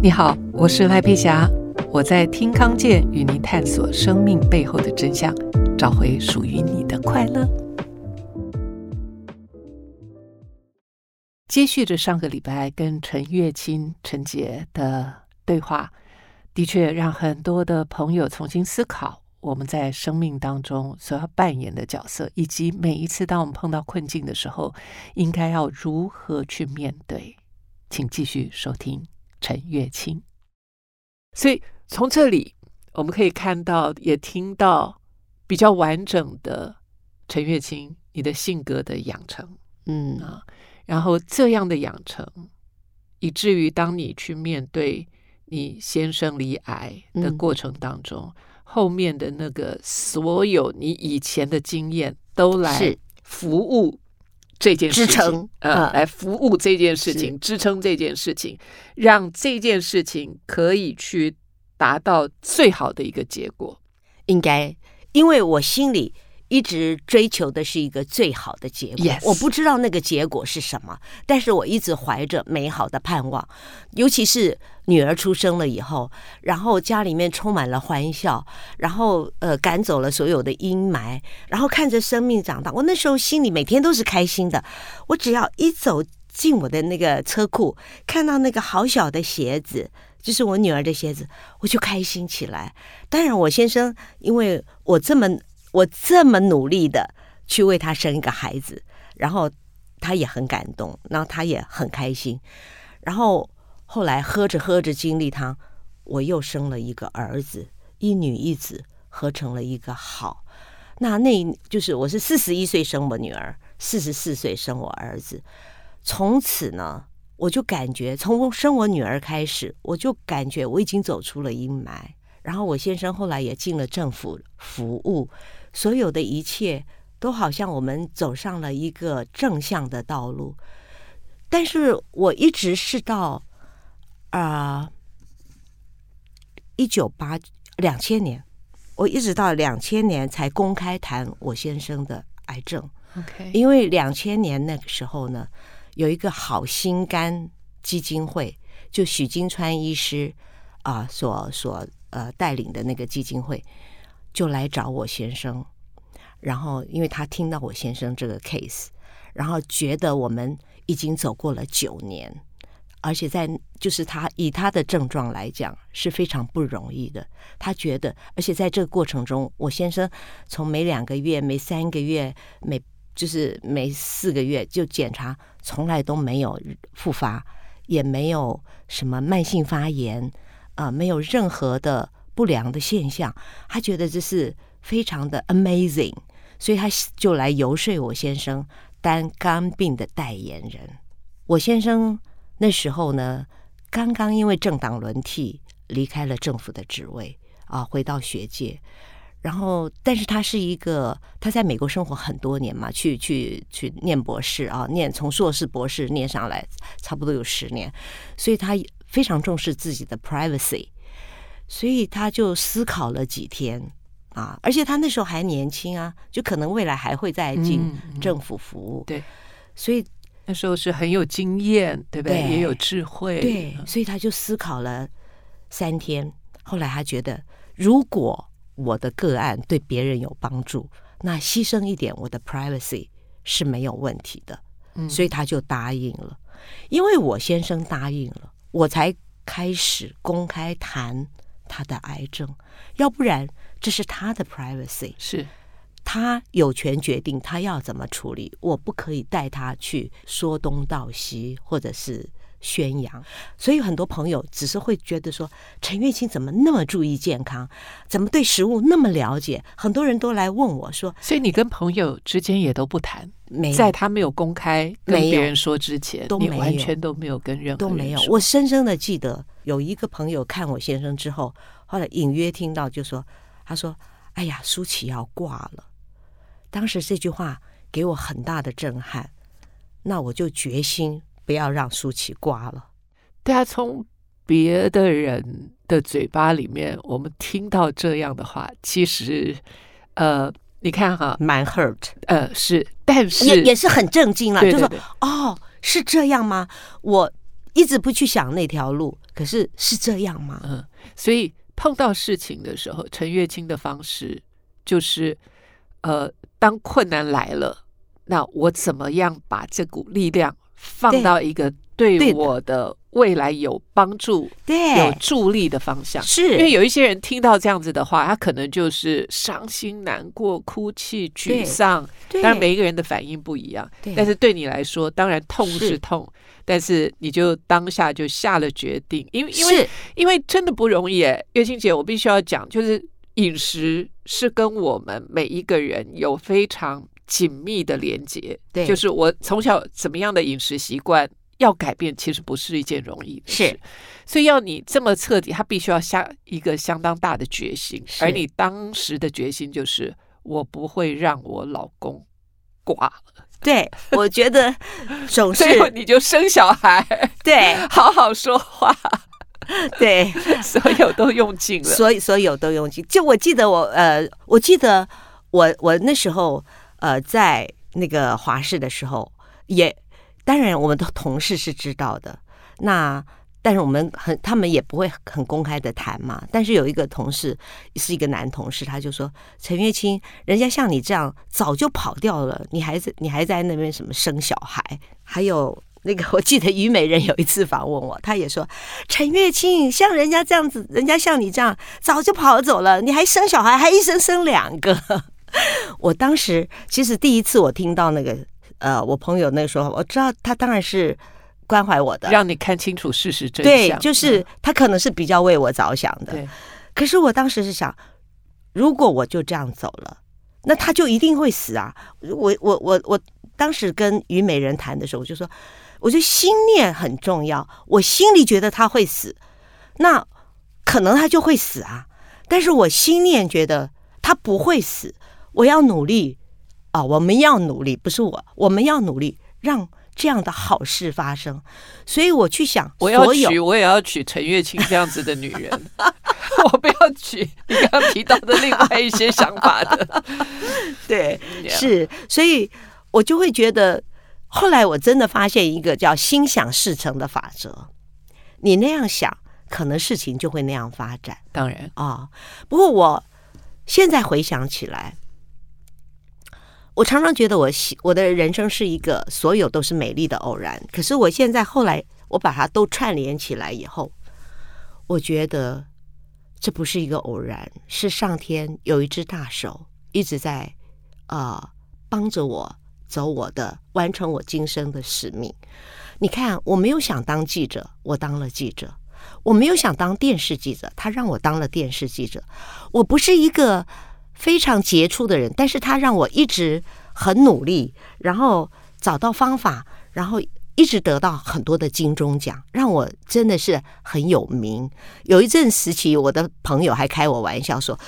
你好，我是赖佩霞，我在听康健与您探索生命背后的真相，找回属于你的快乐。接续着上个礼拜跟陈月清陈杰的对话，的确让很多的朋友重新思考我们在生命当中所要扮演的角色，以及每一次当我们碰到困境的时候，应该要如何去面对。请继续收听陈月清。所以从这里我们可以看到，也听到比较完整的陈月清你的性格的养成，嗯啊，然后这样的养成，以至于当你去面对你先生罹癌的过程当中，嗯、后面的那个所有你以前的经验都来服务。这件事情，呃，来服务这件事情，支撑这件事情，让这件事情可以去达到最好的一个结果。应该，因为我心里。一直追求的是一个最好的结果.我不知道那个结果是什么，但是我一直怀着美好的盼望。尤其是女儿出生了以后，然后家里面充满了欢笑，然后呃赶走了所有的阴霾，然后看着生命长大，我那时候心里每天都是开心的。我只要一走进我的那个车库，看到那个好小的鞋子，就是我女儿的鞋子，我就开心起来。当然，我先生因为我这么。我这么努力的去为他生一个孩子，然后他也很感动，然后他也很开心，然后后来喝着喝着精力汤，我又生了一个儿子，一女一子合成了一个好。那那就是我是四十一岁生我女儿，四十四岁生我儿子。从此呢，我就感觉从生我女儿开始，我就感觉我已经走出了阴霾。然后我先生后来也进了政府服务。所有的一切都好像我们走上了一个正向的道路，但是我一直是到啊一九八两千年，我一直到两千年才公开谈我先生的癌症。OK，因为两千年那个时候呢，有一个好心肝基金会，就许金川医师啊所所呃带领的那个基金会。就来找我先生，然后因为他听到我先生这个 case，然后觉得我们已经走过了九年，而且在就是他以他的症状来讲是非常不容易的。他觉得，而且在这个过程中，我先生从每两个月、每三个月、每就是每四个月就检查，从来都没有复发，也没有什么慢性发炎、呃，没有任何的。不良的现象，他觉得这是非常的 amazing，所以他就来游说我先生当肝病的代言人。我先生那时候呢，刚刚因为政党轮替离开了政府的职位啊，回到学界。然后，但是他是一个他在美国生活很多年嘛，去去去念博士啊，念从硕士博士念上来，差不多有十年，所以他非常重视自己的 privacy。所以他就思考了几天啊，而且他那时候还年轻啊，就可能未来还会再进政府服务。嗯嗯、对，所以那时候是很有经验，对不对？对，也有智慧。对，所以他就思考了三天。后来他觉得，如果我的个案对别人有帮助，那牺牲一点我的 privacy 是没有问题的。嗯，所以他就答应了。因为我先生答应了，我才开始公开谈。他的癌症，要不然这是他的 privacy，是他有权决定他要怎么处理，我不可以带他去说东道西，或者是宣扬。所以很多朋友只是会觉得说，陈月清怎么那么注意健康，怎么对食物那么了解？很多人都来问我说，所以你跟朋友之间也都不谈，没，在他没有公开跟别人说之前，都没有，你完全都没有跟任何人说，都没有。我深深的记得。有一个朋友看我先生之后，后来隐约听到就说：“他说，哎呀，舒淇要挂了。”当时这句话给我很大的震撼，那我就决心不要让舒淇挂了。对啊，从别的人的嘴巴里面，我们听到这样的话，其实，呃，你看哈，蛮 hurt，呃，是，但是也也是很震惊了，对对对，就说：“哦，是这样吗？”我。一直不去想那条路。可是是这样吗？嗯，所以碰到事情的时候，陈月清的方式就是，呃，当困难来了，那我怎么样把这股力量放到一个对我的未来有帮助、对有助力的方向？是因为有一些人听到这样子的话，他可能就是伤心、难过、哭泣、沮丧。当然，每一个人的反应不一样。但是对你来说，当然痛是痛，是但是你就当下就下了决定，因为因为因为真的不容易。哎，月清姐，我必须要讲，就是饮食是跟我们每一个人有非常紧密的连接。对，就是我从小怎么样的饮食习惯。要改变其实不是一件容易的事，所以要你这么彻底，他必须要下一个相当大的决心。而你当时的决心就是，我不会让我老公挂了。对，我觉得 总是你就生小孩，对，好好说话，对，所有都用尽了，所以所有都用尽。就我记得我呃，我记得我我那时候呃，在那个华视的时候也。当然，我们的同事是知道的。那但是我们很，他们也不会很公开的谈嘛。但是有一个同事是一个男同事，他就说：“陈月清，人家像你这样早就跑掉了，你还在你还在那边什么生小孩？还有那个，我记得虞美人有一次访问我，他也说：陈月清像人家这样子，人家像你这样早就跑走了，你还生小孩，还一生生两个。我当时其实第一次我听到那个。”呃，我朋友那个时候，我知道他当然是关怀我的，让你看清楚事实真相。对，就是他可能是比较为我着想的。对，可是我当时是想，如果我就这样走了，那他就一定会死啊！我我我我当时跟虞美人谈的时候，我就说，我觉得心念很重要。我心里觉得他会死，那可能他就会死啊。但是我心念觉得他不会死，我要努力。啊、哦，我们要努力，不是我，我们要努力让这样的好事发生。所以我去想，我要娶，我也要娶陈月清这样子的女人，我不要娶你刚刚提到的另外一些想法的。对.是，所以我就会觉得，后来我真的发现一个叫“心想事成”的法则。你那样想，可能事情就会那样发展。当然啊、哦，不过我现在回想起来。我常常觉得我喜我的人生是一个所有都是美丽的偶然，可是我现在后来我把它都串联起来以后，我觉得这不是一个偶然，是上天有一只大手一直在啊、帮着我走我的完成我今生的使命。你看，我没有想当记者，我当了记者；我没有想当电视记者，他让我当了电视记者。我不是一个。非常杰出的人，但是他让我一直很努力，然后找到方法，然后一直得到很多的金钟奖，让我真的是很有名。有一阵时期，我的朋友还开我玩笑说，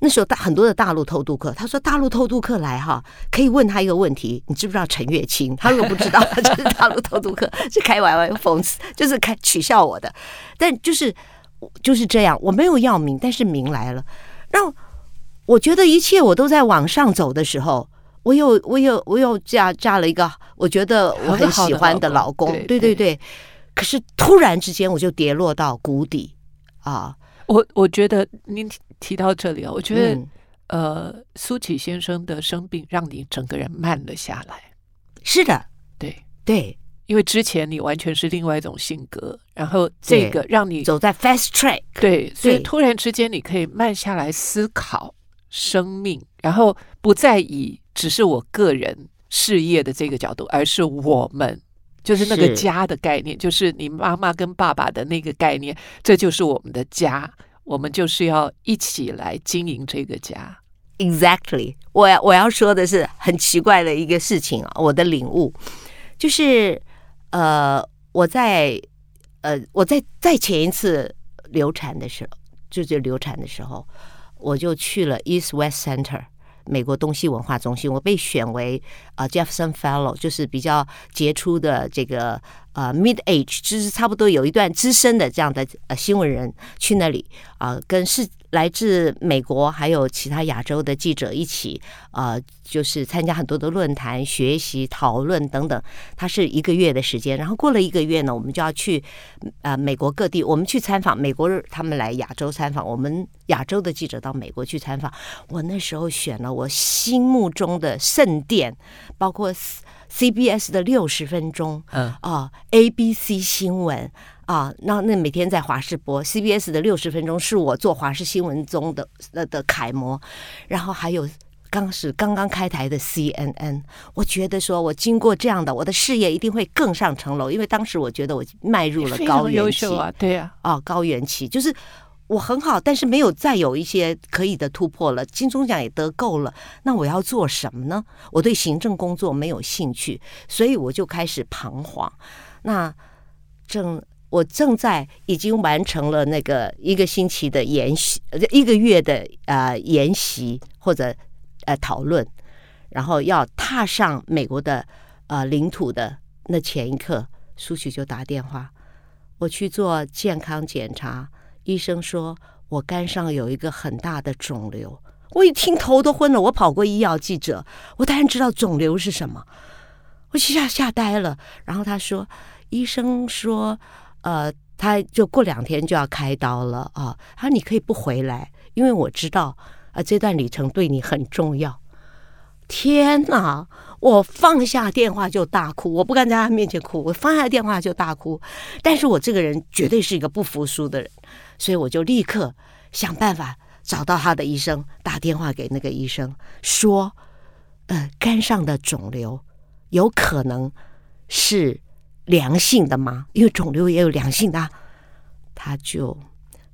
那时候大很多的大陆偷渡客，他说大陆偷渡客来哈，可以问他一个问题，你知不知道陈月清？他如果不知道，他就是大陆偷渡客，是开玩笑讽刺，就是开取笑我的。但就是就是这样，我没有要名，但是名来了，让。我觉得一切我都在往上走的时候，我又我又我又嫁嫁了一个我觉得我很喜欢的老公，对对对。可是突然之间我就跌落到谷底啊！我我觉得您提到这里啊，我觉得、嗯、呃苏启先生的生病让你整个人慢了下来。是的，对对，因为之前你完全是另外一种性格，然后这个让你走在 fast track，对，所以突然之间你可以慢下来思考。生命，然后不再以只是我个人事业的这个角度，而是我们就是那个家的概念，就是你妈妈跟爸爸的那个概念，这就是我们的家，我们就是要一起来经营这个家。Exactly，我要我要说的是很奇怪的一个事情啊，我的领悟就是，呃，我在呃我在在前一次流产的时候，就是流产的时候。我就去了 East West Center，美国东西文化中心。我被选为啊、Jefferson Fellow，就是比较杰出的这个啊 mid age，就是差不多有一段资深的这样的呃新闻人去那里啊、呃，跟是来自美国还有其他亚洲的记者一起呃，就是参加很多的论坛、学习、讨论等等。它是一个月的时间，然后过了一个月呢，我们就要去呃美国各地，我们去参访美国，他们来亚洲参访，我们亚洲的记者到美国去参访。我那时候选了我心目中的圣殿，包括。CBS 的六十分钟，嗯啊，ABC 新闻啊，那那每天在华视播 CBS 的六十分钟，是我做华视新闻中的的的楷模。然后还有刚是刚刚开台的 CNN，我觉得说我经过这样的，我的事业一定会更上层楼，因为当时我觉得我迈入了高原期啊，对呀，啊，高原期就是。我很好，但是没有再有一些可以的突破了。金钟奖也得够了，那我要做什么呢？我对行政工作没有兴趣，所以我就开始彷徨。那正我正在已经完成了那个一个星期的研习，一个月的呃研习或者呃讨论，然后要踏上美国的呃领土的那前一刻，书记就打电话，我去做健康检查。医生说我肝上有一个很大的肿瘤，我一听头都昏了。我跑过医药记者，我当然知道肿瘤是什么，我吓吓呆了。然后他说，医生说，呃，他就过两天就要开刀了啊。他说你可以不回来，因为我知道啊，呃，这段旅程对你很重要。天哪！我放下电话就大哭，我不敢在他面前哭，我放下电话就大哭。但是我这个人绝对是一个不服输的人，所以我就立刻想办法找到他的医生，打电话给那个医生说：“呃，肝上的肿瘤有可能是良性的吗？因为肿瘤也有良性的。”他就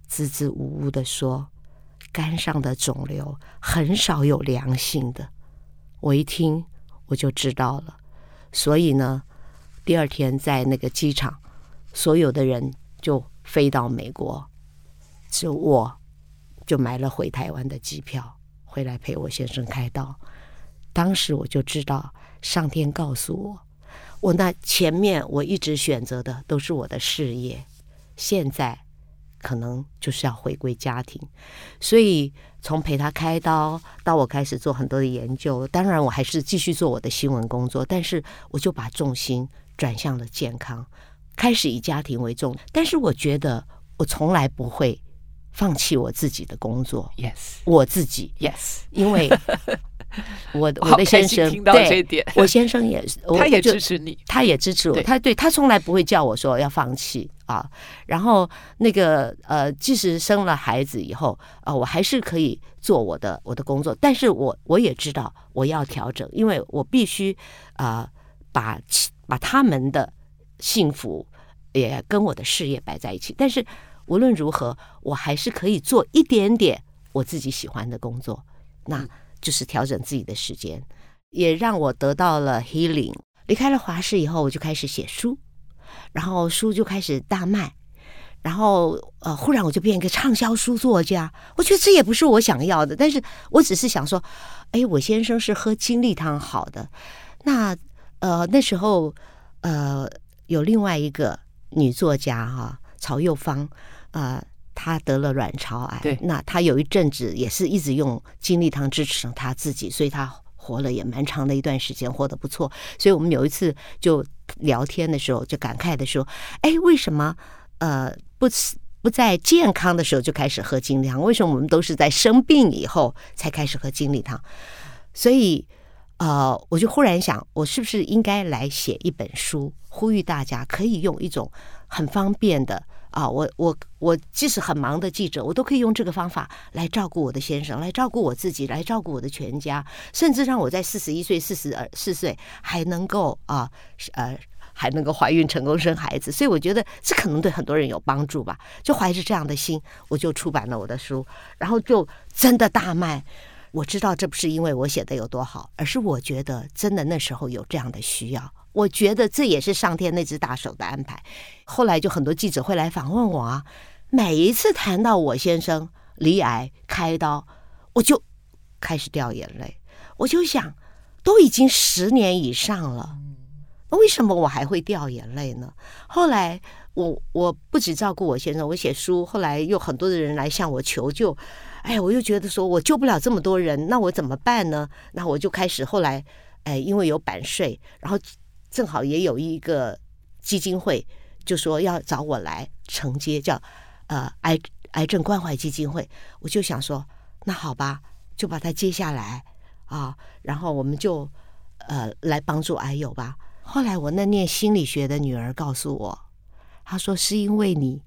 支支吾吾的说：“肝上的肿瘤很少有良性的。”我一听。我就知道了，所以呢，第二天在那个机场，所有的人就飞到美国，是我就买了回台湾的机票，回来陪我先生开刀。当时我就知道，上天告诉我，我那前面我一直选择的都是我的事业，现在。可能就是要回归家庭，所以从陪他开刀到我开始做很多的研究，当然我还是继续做我的新闻工作，但是我就把重心转向了健康，开始以家庭为重。但是我觉得我从来不会放弃我自己的工作，yes，我自己，yes，因为。我的我的先生，对，我先生也是，他也支持你，他也支持我，他对他从来不会叫我说要放弃啊。然后那个呃，即使生了孩子以后啊，我还是可以做我的我的工作，但是我我也知道我要调整，因为我必须啊把把他们的幸福也跟我的事业摆在一起。但是无论如何，我还是可以做一点点我自己喜欢的工作。那。就是调整自己的时间，也让我得到了 healing。离开了华视以后，我就开始写书，然后书就开始大卖，然后呃，忽然我就变一个畅销书作家。我觉得这也不是我想要的，但是我只是想说，哎，我先生是喝精力汤好的。那呃那时候呃有另外一个女作家哈、啊，曹幼芳啊。呃他得了卵巢癌，对，那他有一阵子也是一直用精力汤支持他自己，所以他活了也蛮长的一段时间，活得不错。所以我们有一次就聊天的时候，就感慨的说：“哎，为什么呃不不在健康的时候就开始喝精力汤？为什么我们都是在生病以后才开始喝精力汤？”所以呃，我就忽然想，我是不是应该来写一本书，呼吁大家可以用一种很方便的。啊，我我我即使很忙的记者，我都可以用这个方法来照顾我的先生，来照顾我自己，来照顾我的全家，甚至让我在四十一岁、四十四岁还能够啊呃还能够怀孕成功生孩子。所以我觉得这可能对很多人有帮助吧。就怀着这样的心，我就出版了我的书，然后就真的大卖。我知道这不是因为我写的有多好，而是我觉得真的那时候有这样的需要。我觉得这也是上天那只大手的安排。后来就很多记者会来访问我啊，每一次谈到我先生离癌开刀，我就开始掉眼泪。我就想，都已经十年以上了，那为什么我还会掉眼泪呢？后来我我不只照顾我先生，我写书，后来又很多的人来向我求救，哎，我又觉得说我救不了这么多人，那我怎么办呢？那我就开始后来，哎，因为有版税，然后正好也有一个基金会，就说要找我来承接，叫呃癌癌症关怀基金会，我就想说，那好吧，就把它接下来啊，然后我们就呃来帮助癌友吧。后来我那念心理学的女儿告诉我，她说是因为你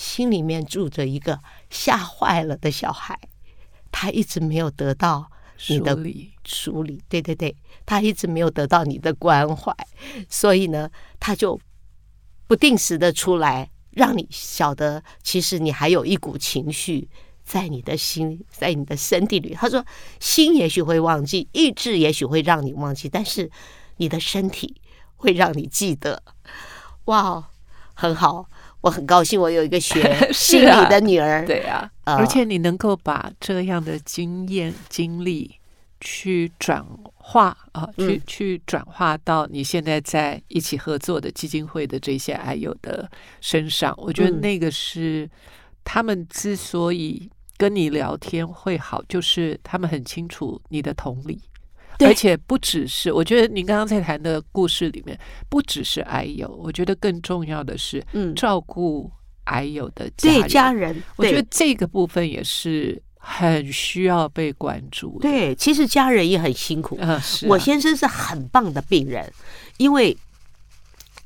心里面住着一个吓坏了的小孩，他一直没有得到你的梳理，梳理，对对对，他一直没有得到你的关怀，所以呢，他就不定时的出来，让你晓得，其实你还有一股情绪在你的心，在你的身体里。他说，心也许会忘记，意志也许会让你忘记，但是。你的身体会让你记得，哇，很好，我很高兴，我有一个学 心理的女儿，对啊，呃、而且你能够把这样的经验经历去转化啊，去去转化到你现在在一起合作的基金会的这些爱友的身上，我觉得那个是他们之所以跟你聊天会好，就是他们很清楚你的同理。而且不只是，我觉得您刚刚在谈的故事里面，不只是癌友，我觉得更重要的是，嗯，照顾癌友的家人。对家人，我觉得这个部分也是很需要被关注的。对，其实家人也很辛苦。嗯，是啊。我先生是很棒的病人，因为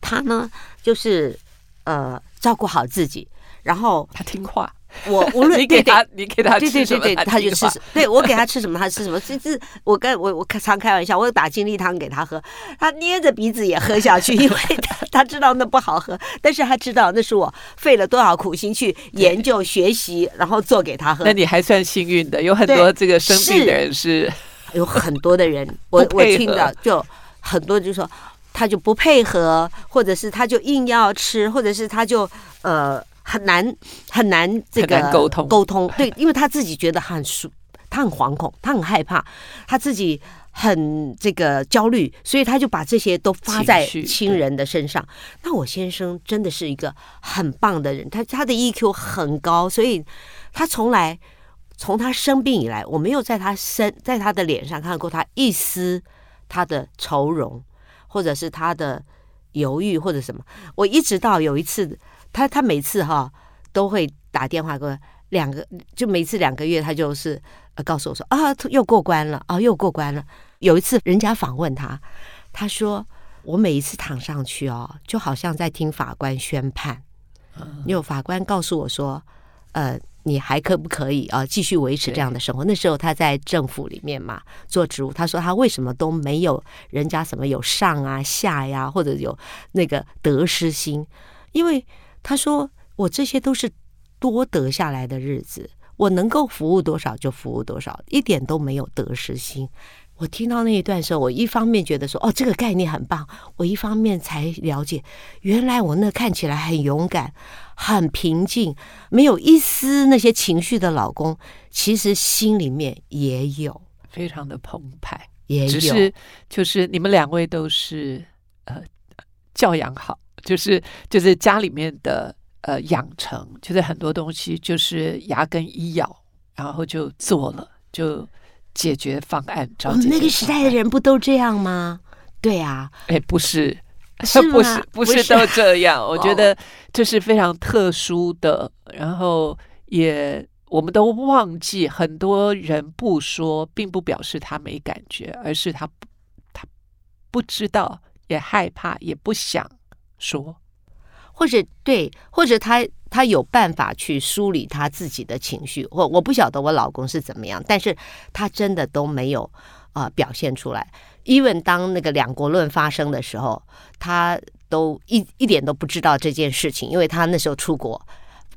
他呢，就是呃，照顾好自己，然后他听话。我 无论你给他，你给他吃什么，对对对，他就吃什么。对我给他吃什么，他吃什么。这这，我跟我我常开玩笑，我打精力汤给他喝，他捏着鼻子也喝下去，因为 他他知道那不好喝，但是他知道那是我费了多少苦心去研究学习，然后做给他喝。那你还算幸运的，有很多这个生病的人是，有很多的人，我我听到就很多就说他就不配合，或者是他就硬要吃，或者是他就呃。很难很难这个沟通沟通，对，因为他自己觉得很舒，他很惶恐，他很害怕，他自己很这个焦虑，所以他就把这些都发在亲人的身上。那我先生真的是一个很棒的人，他他的 EQ 很高，所以他从来从他生病以来，我没有在他身在他的脸上看过他一丝他的愁容，或者是他的犹豫或者什么。我一直到有一次。他他每次哈都会打电话给我，两个就每次两个月，他就是呃告诉我说啊又过关了啊又过关了。有一次人家访问他，他说我每一次躺上去哦，就好像在听法官宣判。有法官告诉我说，呃你还可不可以啊继续维持这样的生活？那时候他在政府里面嘛做职务，他说他为什么都没有人家什么有上啊下呀，或者有那个得失心，因为。他说：“我这些都是多得下来的日子，我能够服务多少就服务多少，一点都没有得失心。”我听到那一段时候，我一方面觉得说：“哦，这个概念很棒。”我一方面才了解，原来我那看起来很勇敢、很平静、没有一丝那些情绪的老公，其实心里面也有非常的澎湃，也有。只是就是你们两位都是呃教养好。就是就是家里面的呃养成，就是很多东西就是牙根一咬，然后就做了，就解决方案找解决方案。我们那个时代的人不都这样吗？对啊，哎，不是，是不是不是都这样？我觉得这是非常特殊的。然后也我们都忘记，很多人不说，并不表示他没感觉，而是他他不知道，也害怕，也不想。说，或者对，或者他他有办法去梳理他自己的情绪，或我不晓得我老公是怎么样，但是他真的都没有啊、表现出来。even 当那个两国论发生的时候，他都一一点都不知道这件事情，因为他那时候出国。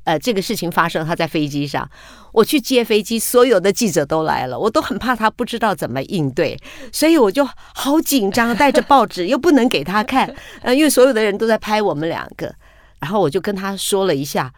呃，这个事情发生，他在飞机上，我去接飞机，所有的记者都来了，我都很怕他不知道怎么应对，所以我就好紧张，带着报纸 又不能给他看，呃，因为所有的人都在拍我们两个，然后我就跟他说了一下，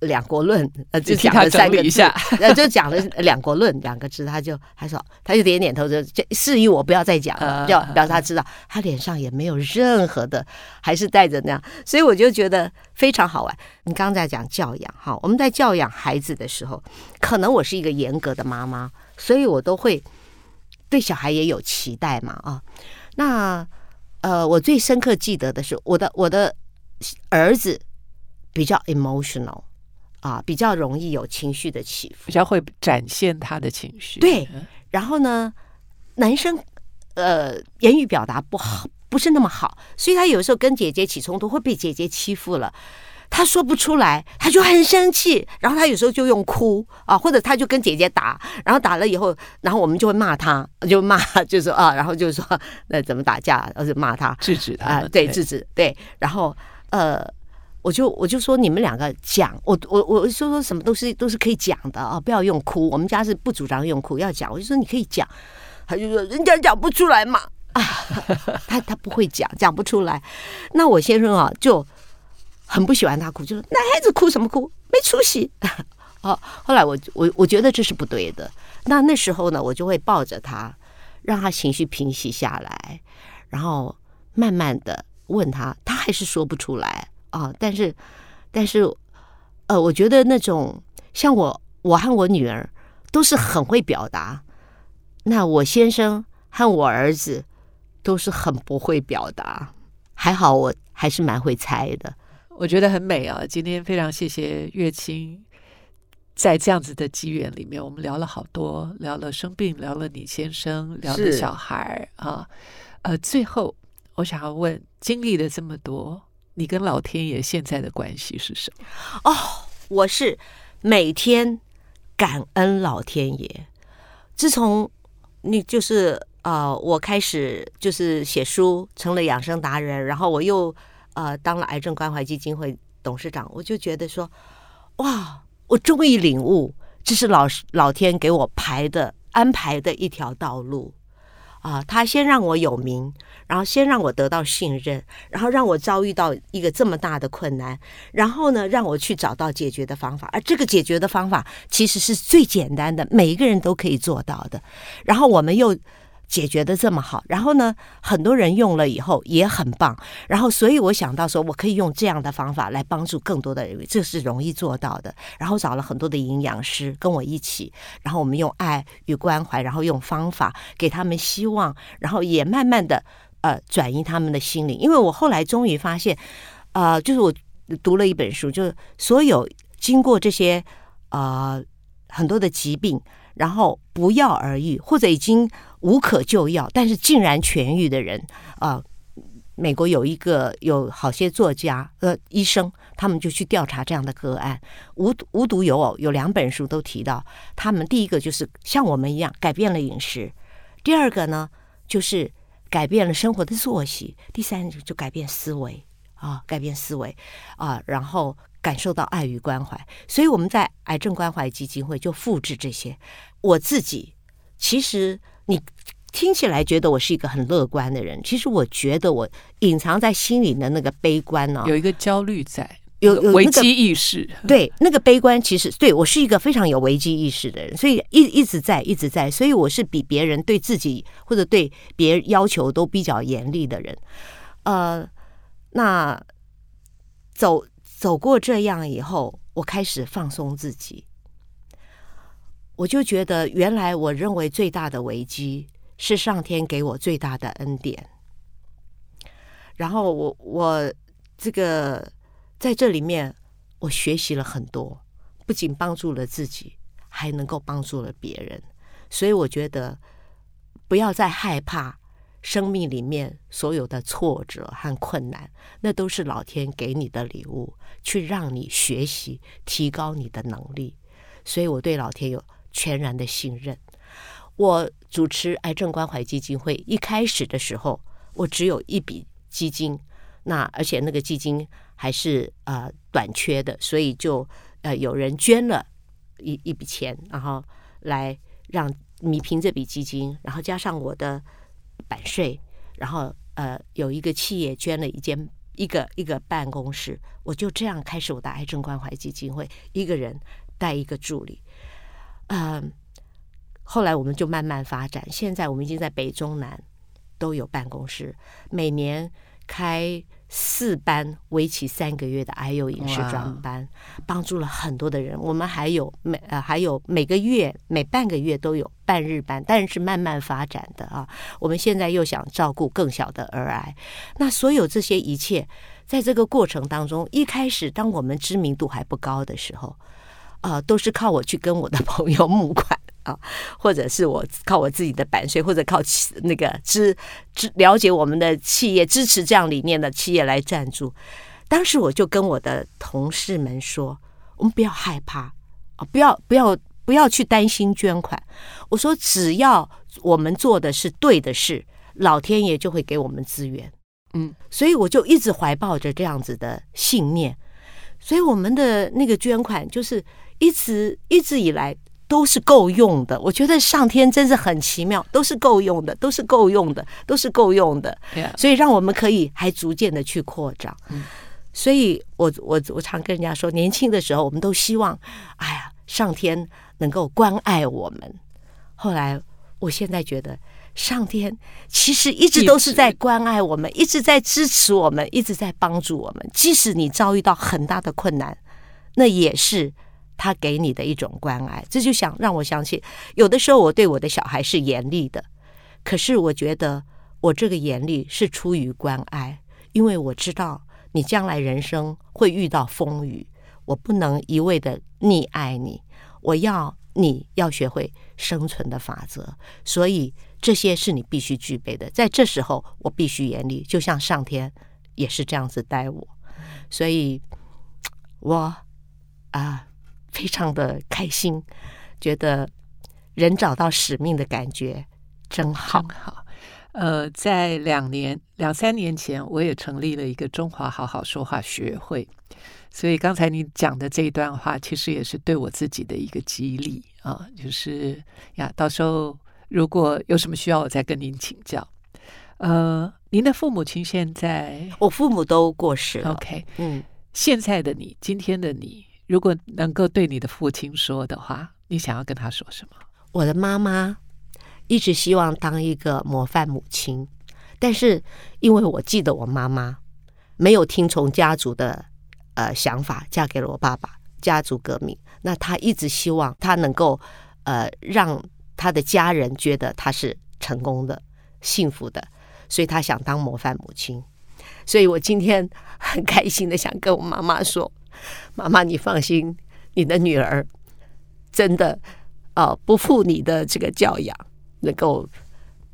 两国论，呃，就讲了三个字，呃，就讲了两国论两个字，他就他说，他就点点头，就示意我不要再讲了，要表示他知道，他脸上也没有任何的，还是带着那样，所以我就觉得非常好玩。你刚才讲教养，哈，我们在教养孩子的时候，可能我是一个严格的妈妈，所以我都会对小孩也有期待嘛，啊，那呃，我最深刻记得的是我的我的儿子比较 emotional。啊，比较容易有情绪的起伏，比较会展现他的情绪。对，然后呢，男生呃，言语表达不好，不是那么好，所以他有时候跟姐姐起冲突，会被姐姐欺负了，他说不出来，他就很生气，然后他有时候就用哭啊，或者他就跟姐姐打，然后打了以后，然后我们就会骂他，就骂，就说啊，然后就说 那怎么打架，然后就骂他，制止他啊，对，制止，对，然后呃。我就我就说你们两个讲，我我我说说什么都是都是可以讲的啊，不要用哭。我们家是不主张用哭，要讲。我就说你可以讲，他就说人家讲不出来嘛啊，他他不会讲，讲不出来。那我先生啊就很不喜欢他哭，就说男孩子哭什么哭，没出息。哦，后来我我我觉得这是不对的。那那时候呢，我就会抱着他，让他情绪平息下来，然后慢慢的问他，他还是说不出来。啊，但是，但是，呃，我觉得那种像我，我和我女儿都是很会表达。那我先生和我儿子都是很不会表达。还好我还是蛮会猜的。我觉得很美啊！今天非常谢谢月清，在这样子的机缘里面，我们聊了好多，聊了生病，聊了你先生，聊了小孩啊。呃，最后我想要问，经历了这么多。你跟老天爷现在的关系是什么？哦，我是每天感恩老天爷。自从你就是呃，我开始就是写书，成了养生达人，然后我又呃当了癌症关怀基金会董事长，我就觉得说，哇，我终于领悟，这是老老天给我排的安排的一条道路。啊，他先让我有名，然后先让我得到信任，然后让我遭遇到一个这么大的困难，然后呢，让我去找到解决的方法，而这个解决的方法其实是最简单的，每一个人都可以做到的。然后我们又。解决的这么好，然后呢，很多人用了以后也很棒，然后所以我想到说，我可以用这样的方法来帮助更多的人，这是容易做到的。然后找了很多的营养师跟我一起，然后我们用爱与关怀，然后用方法给他们希望，然后也慢慢的呃转移他们的心灵。因为我后来终于发现，呃，就是我读了一本书，就是所有经过这些呃很多的疾病，然后不药而愈，或者已经。无可救药，但是竟然痊愈的人啊、美国有一个有好些作家呃医生，他们就去调查这样的个案，无无独有偶，有两本书都提到，他们第一个就是像我们一样改变了饮食，第二个呢就是改变了生活的作息，第三个就改变思维啊，改变思维啊，然后感受到爱与关怀。所以我们在癌症关怀基金会就复制这些，我自己其实。你听起来觉得我是一个很乐观的人，其实我觉得我隐藏在心里的那个悲观呢、哦，有一个焦虑在，有有危机意识。对，那个悲观其实对我是一个非常有危机意识的人，所以一一直在一直在，所以我是比别人对自己或者对别人要求都比较严厉的人。呃，那走走过这样以后，我开始放松自己。我就觉得，原来我认为最大的危机是上天给我最大的恩典。然后我我这个在这里面，我学习了很多，不仅帮助了自己，还能够帮助了别人。所以我觉得，不要再害怕生命里面所有的挫折和困难，那都是老天给你的礼物，去让你学习，提高你的能力。所以我对老天有。全然的信任。我主持癌症关怀基金会一开始的时候，我只有一笔基金，那而且那个基金还是呃短缺的，所以就呃有人捐了一一笔钱，然后来让弥平这笔基金，然后加上我的版税，然后呃有一个企业捐了一间一个一个办公室，我就这样开始我的癌症关怀基金会，一个人带一个助理，嗯，后来我们就慢慢发展，现在我们已经在北中南都有办公室，每年开。四班为期三个月的 I U 影视专班，帮助了很多的人。我们还有每呃还有每个月每半个月都有半日班，但是慢慢发展的啊。我们现在又想照顾更小的儿癌，那所有这些一切，在这个过程当中，一开始当我们知名度还不高的时候，呃，都是靠我去跟我的 朋友募款。啊，或者是我靠我自己的版税，或者靠那个支支了解我们的企业支持这样理念的企业来赞助。当时我就跟我的同事们说：“我们不要害怕啊，不要不要不要去担心捐款。我说，只要我们做的是对的事，老天爷就会给我们资源。”嗯，所以我就一直怀抱着这样子的信念。所以我们的那个捐款就是一直一直以来。都是够用的，我觉得上天真是很奇妙，都是够用的，都是够用的，都是够用的，所以让我们可以还逐渐的去扩张。所以我我我常跟人家说，年轻的时候我们都希望，哎呀，上天能够关爱我们。后来，我现在觉得，上天其实一直都是在关爱我们，一直在支持我们，一直在帮助我们。即使你遭遇到很大的困难，那也是。他给你的一种关爱，这就想让我相信，有的时候我对我的小孩是严厉的，可是我觉得我这个严厉是出于关爱，因为我知道你将来人生会遇到风雨，我不能一味的溺爱你，我要你要学会生存的法则，所以这些是你必须具备的，在这时候我必须严厉，就像上天也是这样子待我，所以我啊。非常的开心，觉得人找到使命的感觉真好。真好。呃，在两年、两三年前，我也成立了一个中华好好说话学会。所以刚才你讲的这一段话，其实也是对我自己的一个激励啊。就是呀，到时候如果有什么需要，我再跟您请教。呃，您的父母亲现在，我父母都过世了。OK，嗯，现在的你，今天的你。如果能够对你的父亲说的话，你想要跟他说什么？我的妈妈一直希望当一个模范母亲，但是因为我记得我妈妈没有听从家族的呃想法，嫁给了我爸爸，家族革命。那她一直希望她能够呃让她的家人觉得她是成功的、幸福的，所以她想当模范母亲。所以我今天很开心的想跟我妈妈说。妈妈，你放心，你的女儿真的啊，不负你的这个教养，能够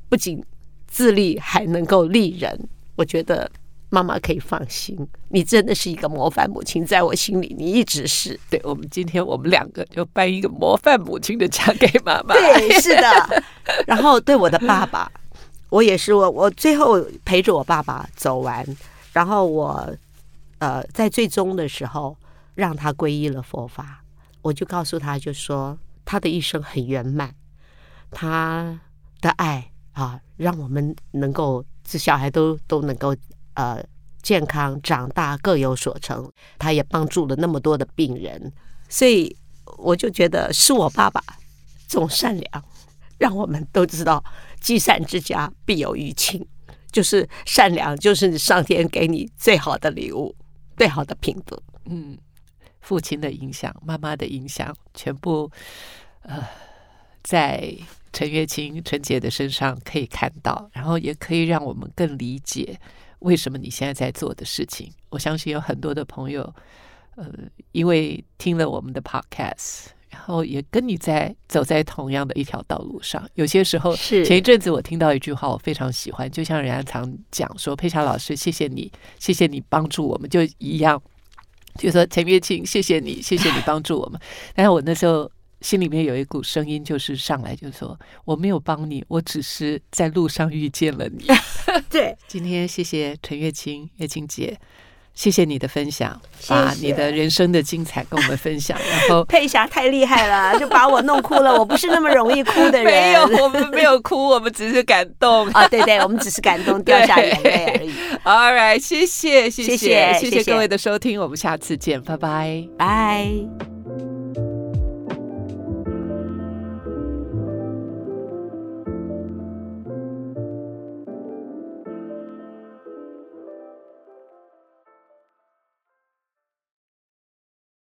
不仅自立，还能够立人。我觉得妈妈可以放心，你真的是一个模范母亲，在我心里，你一直是。对，我们今天我们两个就颁一个模范母亲的奖给妈妈。对，是的。然后对我的爸爸，我也是我，我最后陪着我爸爸走完，然后我。呃，在最终的时候，让他皈依了佛法，我就告诉他，就说他的一生很圆满，他的爱啊，让我们能够这小孩都都能够呃健康长大，各有所成。他也帮助了那么多的病人，所以我就觉得是我爸爸总善良，让我们都知道积善之家必有余庆，就是善良，就是上天给你最好的礼物。最好的品德，嗯，父亲的影响，妈妈的影响，全部呃，在陈月清陈杰的身上可以看到，然后也可以让我们更理解为什么你现在在做的事情。我相信有很多的朋友，呃，因为听了我们的 podcast，然后也跟你在走在同样的一条道路上。有些时候，是前一阵子我听到一句话，我非常喜欢，就像人家常讲说：“佩霞老师，谢谢你，谢谢你帮助我们。”就一样，就说陈月清，谢谢你，谢谢你 帮助我们。但是我那时候心里面有一股声音，就是上来就说：“我没有帮你，我只是在路上遇见了你。”对，今天谢谢陈月清，月清姐。谢谢你的分享，把你的人生的精彩跟我们分享。然后佩霞太厉害了，就把我弄哭了。我不是那么容易哭的人，没有，我们没有哭，我们只是感动啊。对对，我们只是感动，掉下眼泪而已。All right，谢谢，谢谢，谢谢，谢谢各位的收听，我们下次见，拜拜，拜。